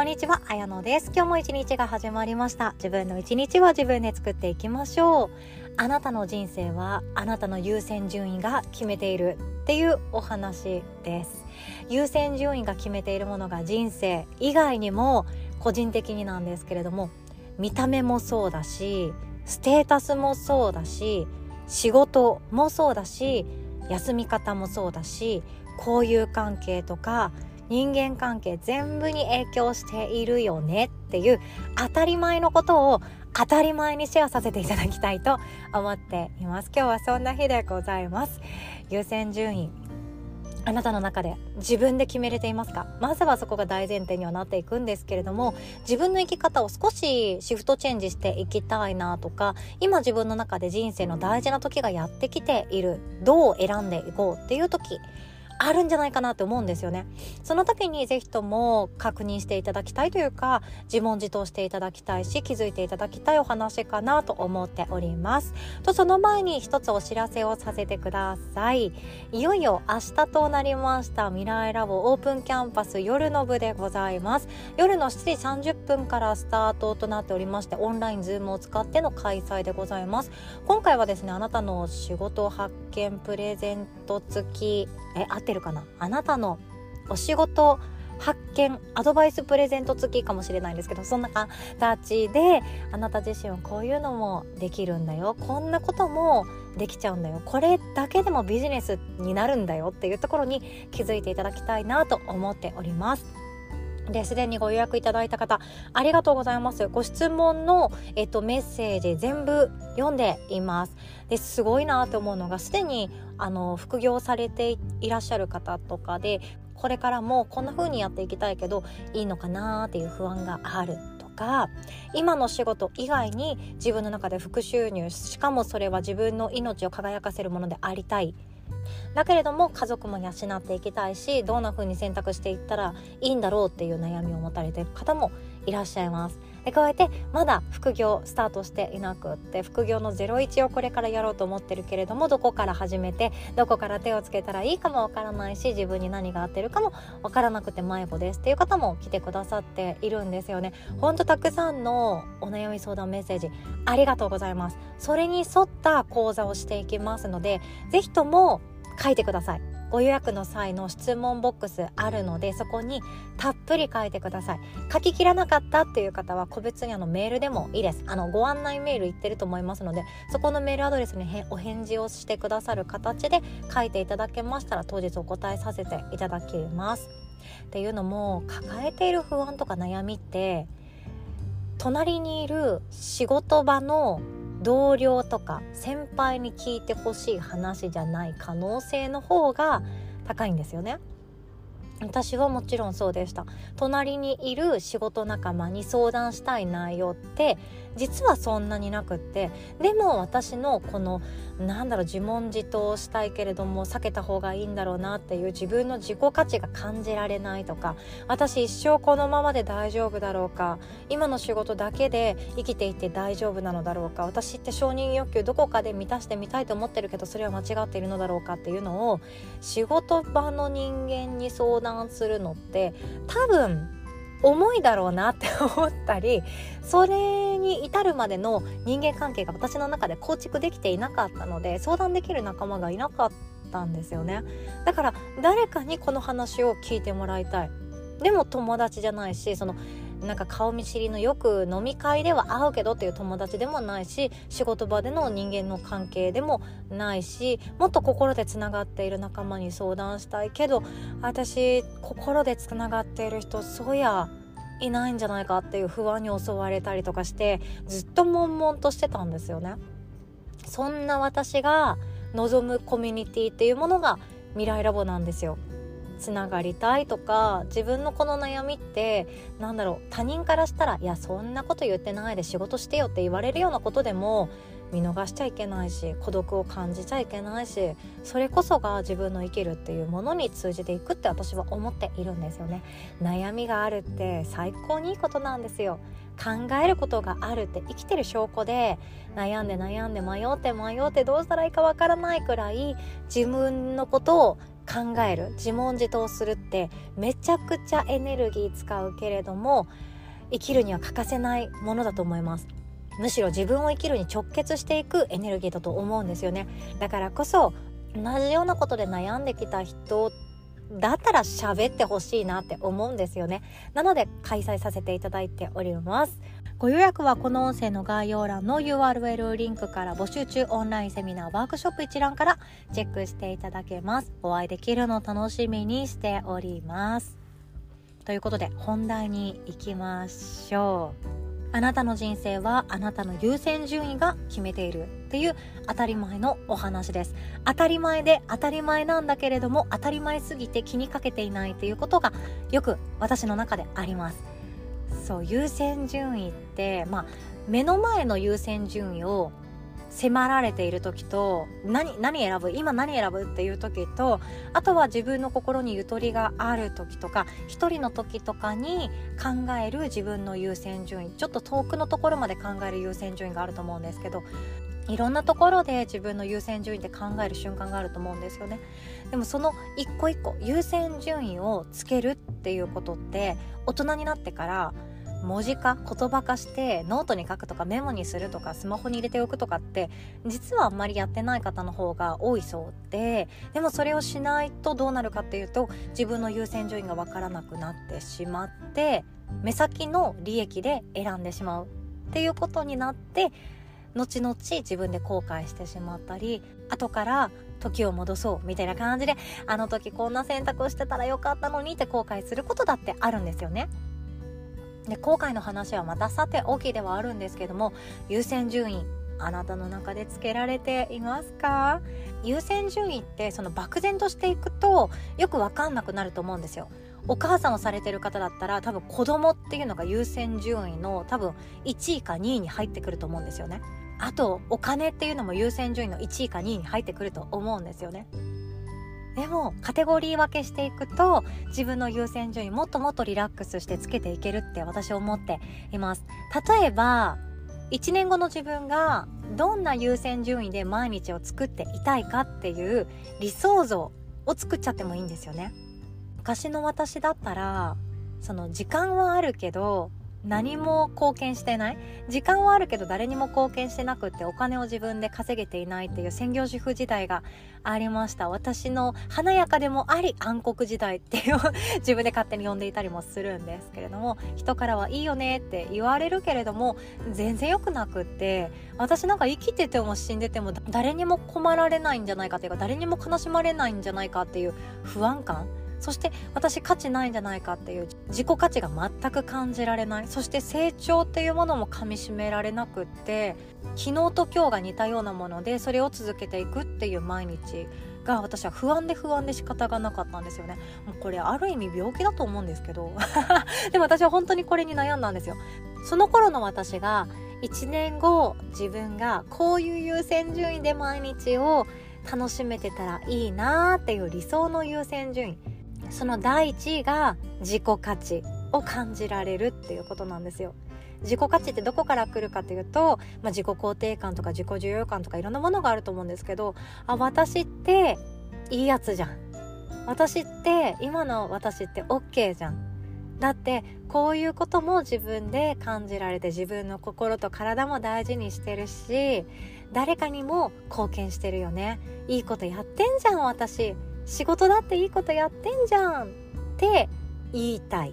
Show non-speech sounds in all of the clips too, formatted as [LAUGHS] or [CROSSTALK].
こんにちは、あやのです。今日も一日が始まりました。自分の一日は自分で作っていきましょう。あなたの人生はあなたの優先順位が決めているっていうお話です。優先順位が決めているものが人生以外にも個人的になんですけれども見た目もそうだしステータスもそうだし仕事もそうだし休み方もそうだし交友関係とか人間関係全部に影響しているよねっていう当たり前のことを当たり前にシェアさせていただきたいと思っています。今日はそんな日でございます。優先順位あなたの中で自分で決めれていますか？まずはそこが大前提にはなっていくんですけれども自分の生き方を少しシフトチェンジしていきたいなとか今自分の中で人生の大事な時がやってきているどう選んでいこうっていう時あるんじゃないかなって思うんですよね。その時にぜひとも確認していただきたいというか自問自答していただきたいし気づいていただきたいお話かなと思っております。とその前に一つお知らせをさせてください。いよいよ明日となりました未来ラボオープンキャンパス夜の部でございます。夜の7時30分からスタートとなっておりましてオンラインズームを使っての開催でございます。今回はですねあなたの仕事発見プレゼント付き。え合ってるかな？あなたのお仕事発見アドバイスプレゼント付きかもしれないんですけどそんな形であなた自身はこういうのもできるんだよ。こんなこともできちゃうんだよ。これだけでもビジネスになるんだよ。っていうところに気づいていただきたいなと思っております。ですでにご予約いただいた方ありがとうございます。ご質問の、えっと、メッセージ全部読んでいます。ですごいなと思うのがすでにあの副業されていらっしゃる方とかでこれからもこんな風にやっていきたいけどいいのかなっていう不安があるとか今の仕事以外に自分の中で副収入しかもそれは自分の命を輝かせるものでありたいだけれども家族も養っていきたいしどんな風に選択していったらいいんだろうっていう悩みを持たれてる方もいらっしゃいます。で加えてまだ副業スタートしていなくって副業の01をこれからやろうと思ってるけれどもどこから始めてどこから手をつけたらいいかもわからないし自分に何が合ってるかもわからなくて迷子ですっていう方も来てくださっているんですよね。ほんとたくさんのお悩み相談メッセージありがとうございます。それに沿った講座をしていきますので是非とも書いてくださいご予約の際の質問ボックスあるのでそこにたっぷり書いてください。書ききらなかったっていう方は個別にあのメールでもいいです。あのご案内メール言ってると思いますのでそこのメールアドレスにお返事をしてくださる形で書いていただけましたら当日お答えさせていただきます。っていうのも抱えている不安とか悩みって隣にいる仕事場の同僚とか先輩に聞いてほしい話じゃない可能性の方が高いんですよね。私はもちろんそうでした。隣にいる仕事仲間に相談したい内容って実はそんなになくってでも私のこのなんだろう自問自答したいけれども避けた方がいいんだろうなっていう自分の自己価値が感じられないとか私一生このままで大丈夫だろうか今の仕事だけで生きていて大丈夫なのだろうか私って承認欲求どこかで満たしてみたいと思ってるけどそれは間違っているのだろうかっていうのを仕事場の人間に相談するのって多分重いだろうなって思ったりそれに至るまでの人間関係が私の中で構築できていなかったので相談できる仲間がいなかったんですよね。だから誰かにこの話を聞いてもらいたい。でも友達じゃないしそのなんか顔見知りのよく飲み会では会うけどっていう友達でもないし仕事場での人間の関係でもないしもっと心でつながっている仲間に相談したいけど私心でつながっている人そうやいないんじゃないかっていう不安に襲われたりとかしてずっと悶々としてたんですよね。そんな私が望むコミュニティっていうものが未来ラボなんですよ。つながりたいとか自分のこの悩みってなんだろう他人からしたらいやそんなこと言ってないで仕事してよって言われるようなことでも見逃しちゃいけないし孤独を感じちゃいけないしそれこそが自分の生きるっていうものに通じていくって私は思っているんですよね。悩みがあるって最高にいいことなんですよ。考えることがあるって生きてる証拠で悩んで悩んで迷って迷ってどうしたらいいかわからないくらい自分のことを考える自問自答するってめちゃくちゃエネルギー使うけれども生きるには欠かせないものだと思います。むしろ自分を生きるに直結していくエネルギーだと思うんですよね。だからこそ同じようなことで悩んできた人だったら喋ってほしいなって思うんですよね。なので開催させていただいております。ご予約はこの音声の概要欄の URL リンクから募集中オンラインセミナーワークショップ一覧からチェックしていただけます。お会いできるの楽しみにしております。ということで本題に行きましょう。あなたの人生はあなたの優先順位が決めているっていう当たり前のお話です。当たり前で当たり前なんだけれども当たり前すぎて気にかけていないっていうことがよく私の中であります。そう優先順位ってまあ目の前の優先順位を迫られている時と何何選ぶ今何選ぶっていう時とあとは自分の心にゆとりがある時とか一人の時とかに考える自分の優先順位。ちょっと遠くのところまで考える優先順位があると思うんですけどいろんなところで自分の優先順位で考える瞬間があると思うんですよね。でもその一個一個優先順位をつけるっていうことって大人になってから文字化言葉化してノートに書くとかメモにするとかスマホに入れておくとかって実はあんまりやってない方の方が多いそうででもそれをしないとどうなるかっていうと自分の優先順位が分からなくなってしまって目先の利益で選んでしまうっていうことになって後々自分で後悔してしまったり後から時を戻そうみたいな感じであの時こんな選択してたらよかったのにって後悔することだってあるんですよね。で後悔の話はまたさて大きいではあるんですけども優先順位あなたの中でつけられていますか？優先順位ってその漠然としていくとよく分かんなくなると思うんですよ。お母さんをされてる方だったら多分子供っていうのが優先順位の多分1位か2位に入ってくると思うんですよね。あとお金っていうのも優先順位の1位か2位に入ってくると思うんですよね。でもカテゴリー分けしていくと自分の優先順位もっともっとリラックスしてつけていけるって私思っています。例えば1年後の自分がどんな優先順位で毎日を作っていたいかっていう理想像を作っちゃってもいいんですよね。昔の私だったらその時間はあるけど何も貢献してない。時間はあるけど誰にも貢献してなくってお金を自分で稼げていないっていう専業主婦時代がありました。私の華やかでもあり暗黒時代っていう [LAUGHS] 自分で勝手に呼んでいたりもするんですけれども人からはいいよねって言われるけれども全然良くなくって私なんか生きてても死んでても誰にも困られないんじゃないかっていうか誰にも悲しまれないんじゃないかっていう不安感そして私価値ないんじゃないかっていう自己価値が全く感じられない。そして成長っていうものもかみしめられなくって昨日と今日が似たようなものでそれを続けていくっていう毎日が私は不安で不安で仕方がなかったんですよね。もうこれある意味病気だと思うんですけど。[LAUGHS] でも私は本当にこれに悩んだんですよ。その頃の私が1年後自分がこういう優先順位で毎日を楽しめてたらいいなーっていう理想の優先順位。その第一位が自己価値を感じられるっていうことなんですよ。自己価値ってどこから来るかというと、まあ、自己肯定感とか自己重要感とかいろんなものがあると思うんですけどあ私っていいやつじゃん。私って今の私って OK じゃん。だってこういうことも自分で感じられて自分の心と体も大事にしてるし誰かにも貢献してるよね。いいことやってんじゃん私。仕事だっていいことやってんじゃんって言いたいっ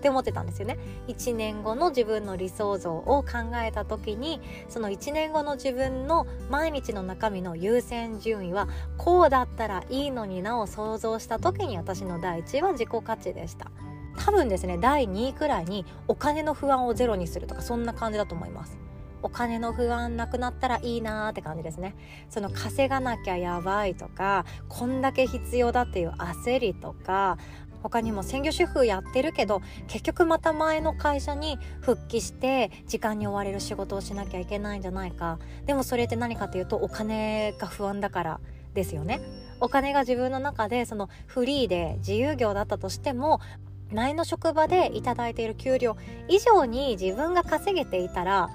て思ってたんですよね。1年後の自分の理想像を考えた時にその1年後の自分の毎日の中身の優先順位はこうだったらいいのになを想像した時に私の第一は自己価値でした。多分ですね第2位くらいにお金の不安をゼロにするとかそんな感じだと思います。お金の不安なくなったらいいなーって感じですね。その稼がなきゃやばいとかこんだけ必要だっていう焦りとか他にも専業主婦やってるけど結局また前の会社に復帰して時間に追われる仕事をしなきゃいけないんじゃないか。でもそれって何かというとお金が不安だからですよね。お金が自分の中でそのフリーで自由業だったとしても前の職場で頂いている給料以上に自分が稼げていたら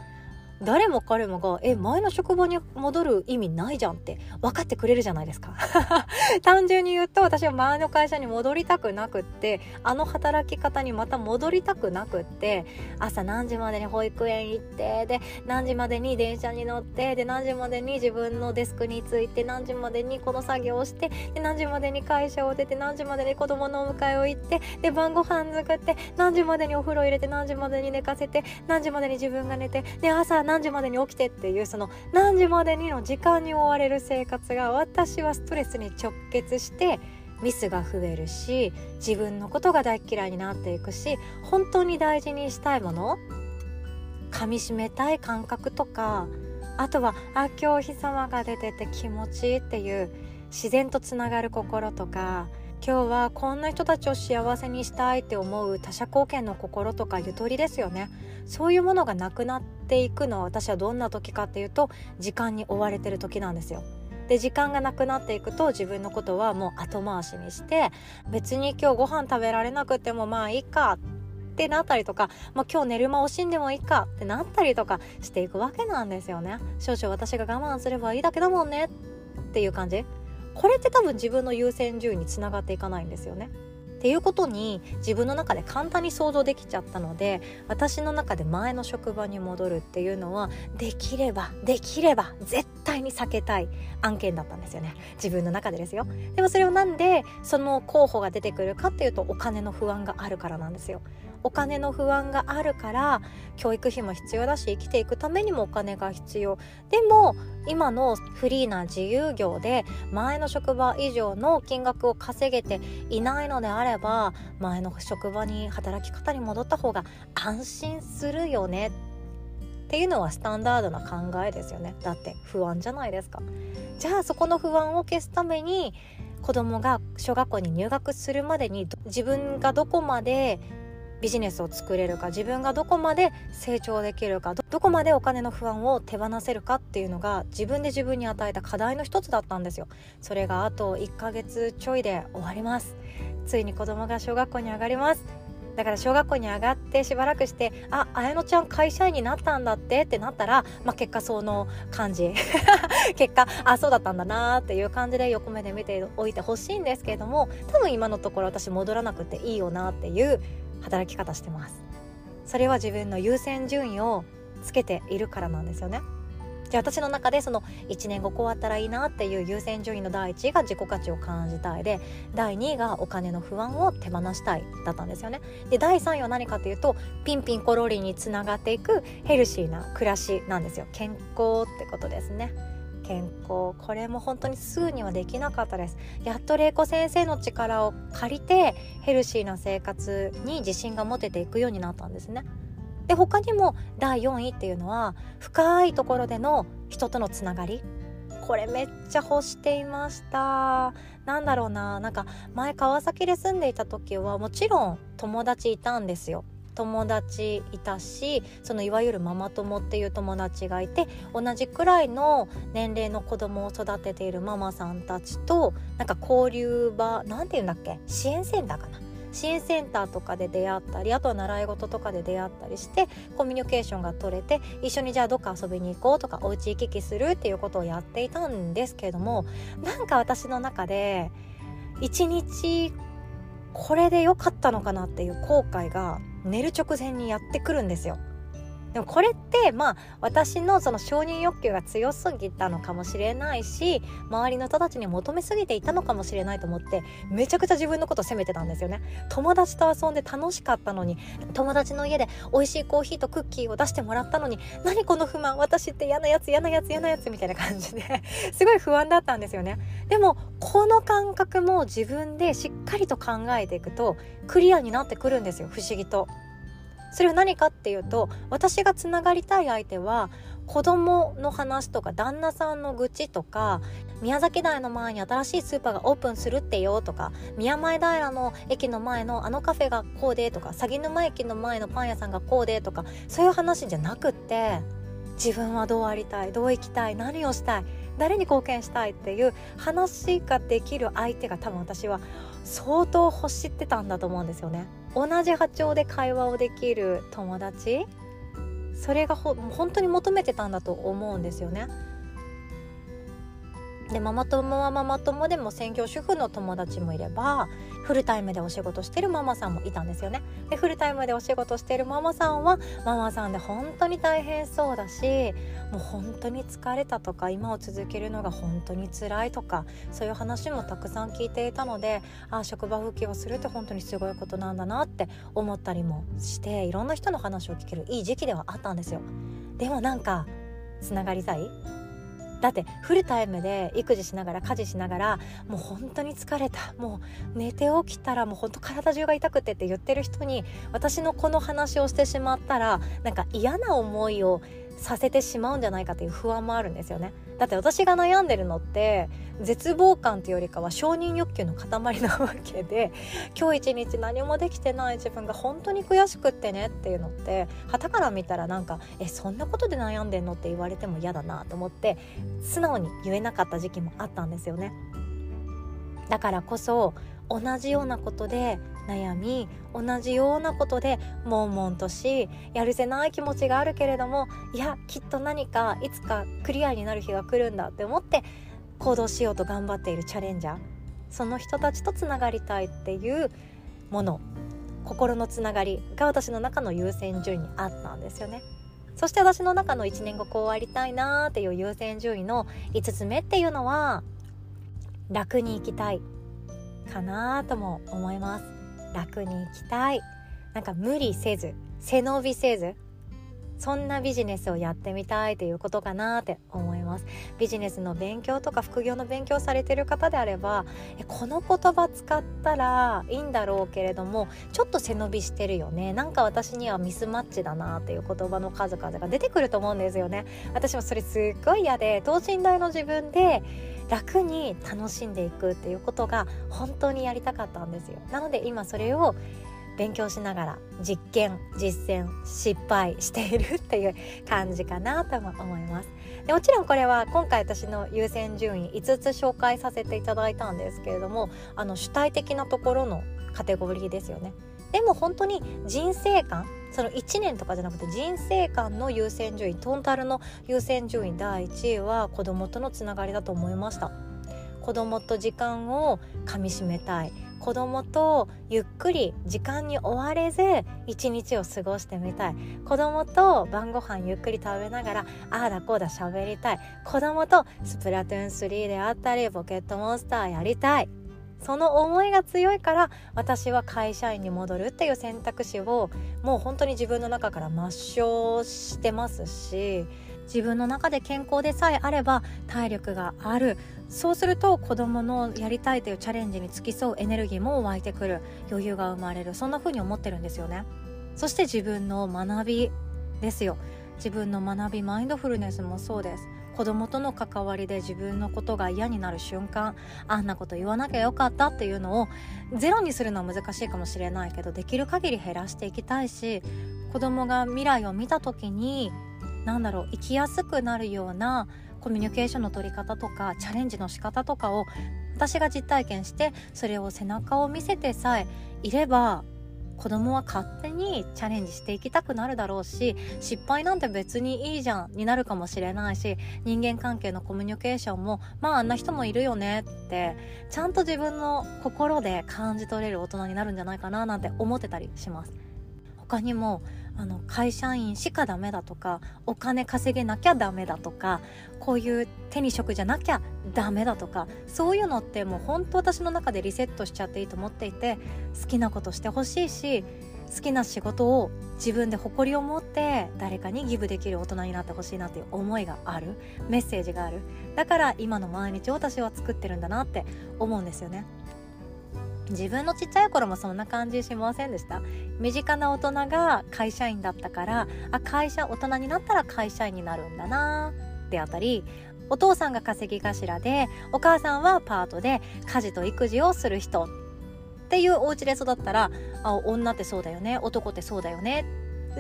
誰も彼もがえ前の職場に戻る意味ないじゃんって分かってくれるじゃないですか。[LAUGHS] 単純に言うと私は前の会社に戻りたくなくってあの働き方にまた戻りたくなくって朝何時までに保育園行ってで何時までに電車に乗ってで何時までに自分のデスクに着いて何時までにこの作業をしてで何時までに会社を出て何時までに子供のお迎えを行ってで晩ご飯作って何時までにお風呂入れて何時までに寝かせて何時までに自分が寝てで朝何時までに起きてっていうその何時までにの時間に追われる生活が私はストレスに直結してミスが増えるし自分のことが大嫌いになっていくし本当に大事にしたいもの噛みしめたい感覚とかあとはあ今日日様が出てて気持ちいいっていう自然とつながる心とか今日はこんな人たちを幸せにしたいって思う他者貢献の心とかゆとりですよね。そういうものがなくなっていくのは私はどんな時かっていうと時間に追われてる時なんですよ。で時間がなくなっていくと自分のことはもう後回しにして別に今日ご飯食べられなくてもまあいいかってなったりとか、まあ、今日寝る間惜しんでもいいかってなったりとかしていくわけなんですよね。少々私が我慢すればいいだけだもんねっていう感じ。これって多分自分の優先順位につながっていかないんですよね。っていうことに自分の中で簡単に想像できちゃったので私の中で前の職場に戻るっていうのはできればできれば絶対に避けたい案件だったんですよね。自分の中でですよ。でもそれをなんでその候補が出てくるかっていうとお金の不安があるからなんですよ。お金の不安があるから教育費も必要だし生きていくためにもお金が必要。でも今のフリーな自由業で前の職場以上の金額を稼げていないのであれば前の職場に働き方に戻った方が安心するよね。っていうのはスタンダードな考えですよね。だって不安じゃないですか。じゃあそこの不安を消すために子供が小学校に入学するまでに自分がどこまでビジネスを作れるか自分がどこまで成長できるかどこまでお金の不安を手放せるかっていうのが自分で自分に与えた課題の一つだったんですよ。それがあと1ヶ月ちょいで終わります。ついに子供が小学校に上がります。だから小学校に上がってしばらくして「あ綾乃ちゃん会社員になったんだって」ってなったら、まあ、結果その感じ。[LAUGHS] 結果あそうだったんだなっていう感じで横目で見ておいてほしいんですけれども多分今のところ私戻らなくていいよなっていう働き方してます。それは自分の優先順位をつけているからなんですよね。じゃあ私の中でその1年後こうあったらいいなっていう優先順位の第1位が自己価値を感じたいで第2位がお金の不安を手放したいだったんですよね。で第3位は何かというとピンピンコロリにつながっていくヘルシーな暮らしなんですよ。健康ってことですね。健康これも本当にすぐにはできなかったです。やっと玲子先生の力を借りてヘルシーな生活に自信が持てていくようになったんですね。で他にも第4位っていうのは深いところでの人とのつながり。これめっちゃ欲していました。なんだろうななんか前川崎で住んでいた時はもちろん友達いたんですよ。友達いたしそのいわゆるママ友っていう友達がいて同じくらいの年齢の子供を育てているママさんたちとなんか交流場なんて言うんだっけ？支援センターかな？支援センターとかで出会ったりあとは習い事とかで出会ったりしてコミュニケーションが取れて一緒にじゃあどっか遊びに行こうとかお家行き来するっていうことをやっていたんですけれどもなんか私の中で一日これで良かったのかなっていう後悔が寝る直前にやってくるんですよ。でもこれってまあ私のその承認欲求が強すぎたのかもしれないし周りの人たちに求めすぎていたのかもしれないと思ってめちゃくちゃ自分のこと責めてたんですよね友達と遊んで楽しかったのに友達の家で美味しいコーヒーとクッキーを出してもらったのに何この不満私って嫌なやつ嫌なやつ嫌なやつみたいな感じで [LAUGHS] すごい不安だったんですよねでもこの感覚も自分でしっかりと考えていくとクリアになってくるんですよ不思議と。それは何かっていうと私がつながりたい相手は子供の話とか旦那さんの愚痴とか宮崎台の前に新しいスーパーがオープンするってよとか宮前平の駅の前のあのカフェがこうでとか鷺沼駅の前のパン屋さんがこうでとかそういう話じゃなくって自分はどうありたいどう生きたい何をしたい誰に貢献したいっていう話ができる相手が多分私は相当欲してたんだと思うんですよね。同じ波長で会話をできる友達？それがほ本当に求めてたんだと思うんですよね。でママ友はママ友でも専業主婦の友達もいればフルタイムでお仕事してるママさんもいたんですよね。でフルタイムでお仕事してるママさんはママさんで本当に大変そうだしもう本当に疲れたとか今を続けるのが本当に辛いとかそういう話もたくさん聞いていたのでああ職場復帰をするって本当にすごいことなんだなって思ったりもしていろんな人の話を聞けるいい時期ではあったんですよ。でもなんかつながりたい？だってフルタイムで育児しながら家事しながらもう本当に疲れた。もう寝て起きたらもう本当体中が痛くてって言ってる人に私のこの話をしてしまったらなんか嫌な思いをさせてしまうんじゃないかという不安もあるんですよねだって私が悩んでるのって絶望感っていうよりかは承認欲求の塊なわけで今日一日何もできてない自分が本当に悔しくってねっていうのって旗から見たらなんか「えそんなことで悩んでんの?」って言われても嫌だなと思って素直に言えなかった時期もあったんですよね。だからこそ同じようなことで悩み同じようなことで悶々としやるせない気持ちがあるけれどもいやきっと何かいつかクリアになる日が来るんだって思って行動しようと頑張っているチャレンジャー。その人たちとつながりたいっていうもの。心のつながりが私の中の優先順位にあったんですよね。そして私の中の1年後こうありたいなーっていう優先順位の5つ目っていうのは楽に生きたいかなとも思います。楽に生きたい。なんか無理せず背伸びせずそんなビジネスをやってみたいということかなって思います。ビジネスの勉強とか副業の勉強されてる方であればこの言葉使ったらいいんだろうけれどもちょっと背伸びしてるよね。なんか私にはミスマッチだなっていう言葉の数々が出てくると思うんですよね。私もそれすっごい嫌で等身大の自分で楽に楽しんでいくっていうことが本当にやりたかったんですよ。なので今それを勉強しながら実験実践失敗しているっていう感じかなとも思います。でもちろんこれは今回私の優先順位5つ紹介させていただいたんですけれどもあの主体的なところのカテゴリーですよね。でも本当に人生観その1年とかじゃなくて人生観の優先順位トータルの優先順位第1位は子供とのつながりだと思いました。子供と時間をかみしめたい。子供とゆっくり時間に追われず一日を過ごしてみたい。子供と晩ご飯ゆっくり食べながらああだこうだ喋りたい。子供とスプラトゥーン3であったりポケットモンスターやりたい。その思いが強いから私は会社員に戻るっていう選択肢をもう本当に自分の中から抹消してますし自分の中で健康でさえあれば体力がある。そうすると子どものやりたいというチャレンジに付き添うエネルギーも湧いてくる。余裕が生まれる。そんな風に思ってるんですよね。そして自分の学びですよ。自分の学びマインドフルネスもそうです。子供との関わりで自分のことが嫌になる瞬間あんなこと言わなきゃよかったっていうのをゼロにするのは難しいかもしれないけどできる限り減らしていきたいし子供が未来を見た時に何だろう生きやすくなるようなコミュニケーションの取り方とかチャレンジの仕方とかを私が実体験してそれを背中を見せてさえいれば子供は勝手にチャレンジしていきたくなるだろうし失敗なんて別にいいじゃんになるかもしれないし人間関係のコミュニケーションもまああんな人もいるよねってちゃんと自分の心で感じ取れる大人になるんじゃないかななんて思ってたりします。他にもあの会社員しかダメだとかお金稼げなきゃダメだとかこういう手に職じゃなきゃダメだとかそういうのってもう本当私の中でリセットしちゃっていいと思っていて好きなことしてほしいし好きな仕事を自分で誇りを持って誰かにギブできる大人になってほしいなっていう思いがあるメッセージがあるだから今の毎日を私は作ってるんだなって思うんですよね。自分のちっちゃい頃もそんな感じしませんでした？身近な大人が会社員だったからあ会社大人になったら会社員になるんだなであったりお父さんが稼ぎ頭でお母さんはパートで家事と育児をする人っていうお家で育ったらあ女ってそうだよね男ってそうだよね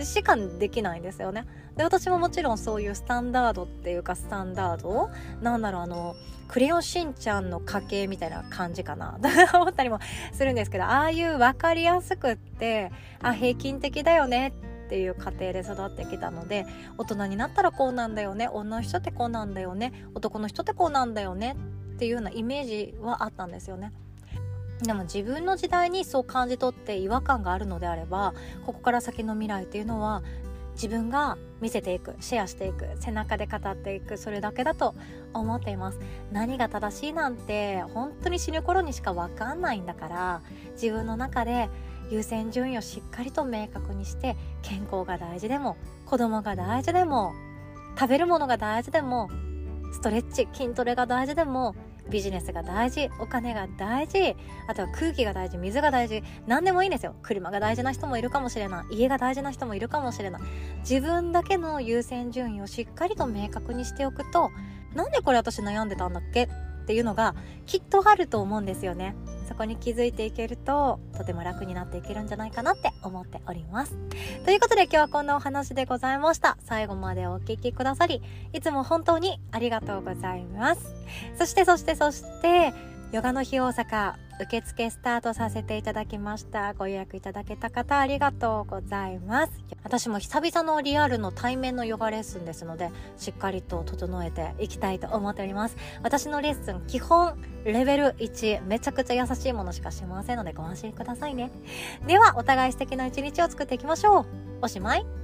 しかできないんですよね。で私ももちろんそういうスタンダードっていうかスタンダードなんだろうあのクレヨンしんちゃんの家系みたいな感じかな [LAUGHS] と思ったりもするんですけどああいう分かりやすくってあ平均的だよねっっていう家庭で育ってきたので大人になったらこうなんだよね女の人ってこうなんだよね男の人ってこうなんだよねっていうようなイメージはあったんですよね。でも自分の時代にそう感じ取って違和感があるのであればここから先の未来っていうのは自分が見せていくシェアしていく背中で語っていくそれだけだと思っています。何が正しいなんて本当に死ぬ頃にしか分かんないんだから自分の中で優先順位をしっかりと明確にして健康が大事でも子供が大事でも食べるものが大事でもストレッチ筋トレが大事でもビジネスが大事お金が大事あとは空気が大事水が大事何でもいいんですよ。車が大事な人もいるかもしれない。家が大事な人もいるかもしれない。自分だけの優先順位をしっかりと明確にしておくとなんでこれ私悩んでたんだっけっていうのがきっとあると思うんですよね。そこに気づいていけるととても楽になっていけるんじゃないかなって思っております。ということで今日はこんなお話でございました。最後までお聴きくださりいつも本当にありがとうございます。そしてそしてそしてヨガの日大阪受付スタートさせていただきました。ご予約いただけた方ありがとうございます。私も久々のリアルの対面のヨガレッスンですのでしっかりと整えていきたいと思っております。私のレッスン基本レベル1めちゃくちゃ優しいものしかしませんのでご安心くださいね。ではお互い素敵な一日を作っていきましょう。おしまい。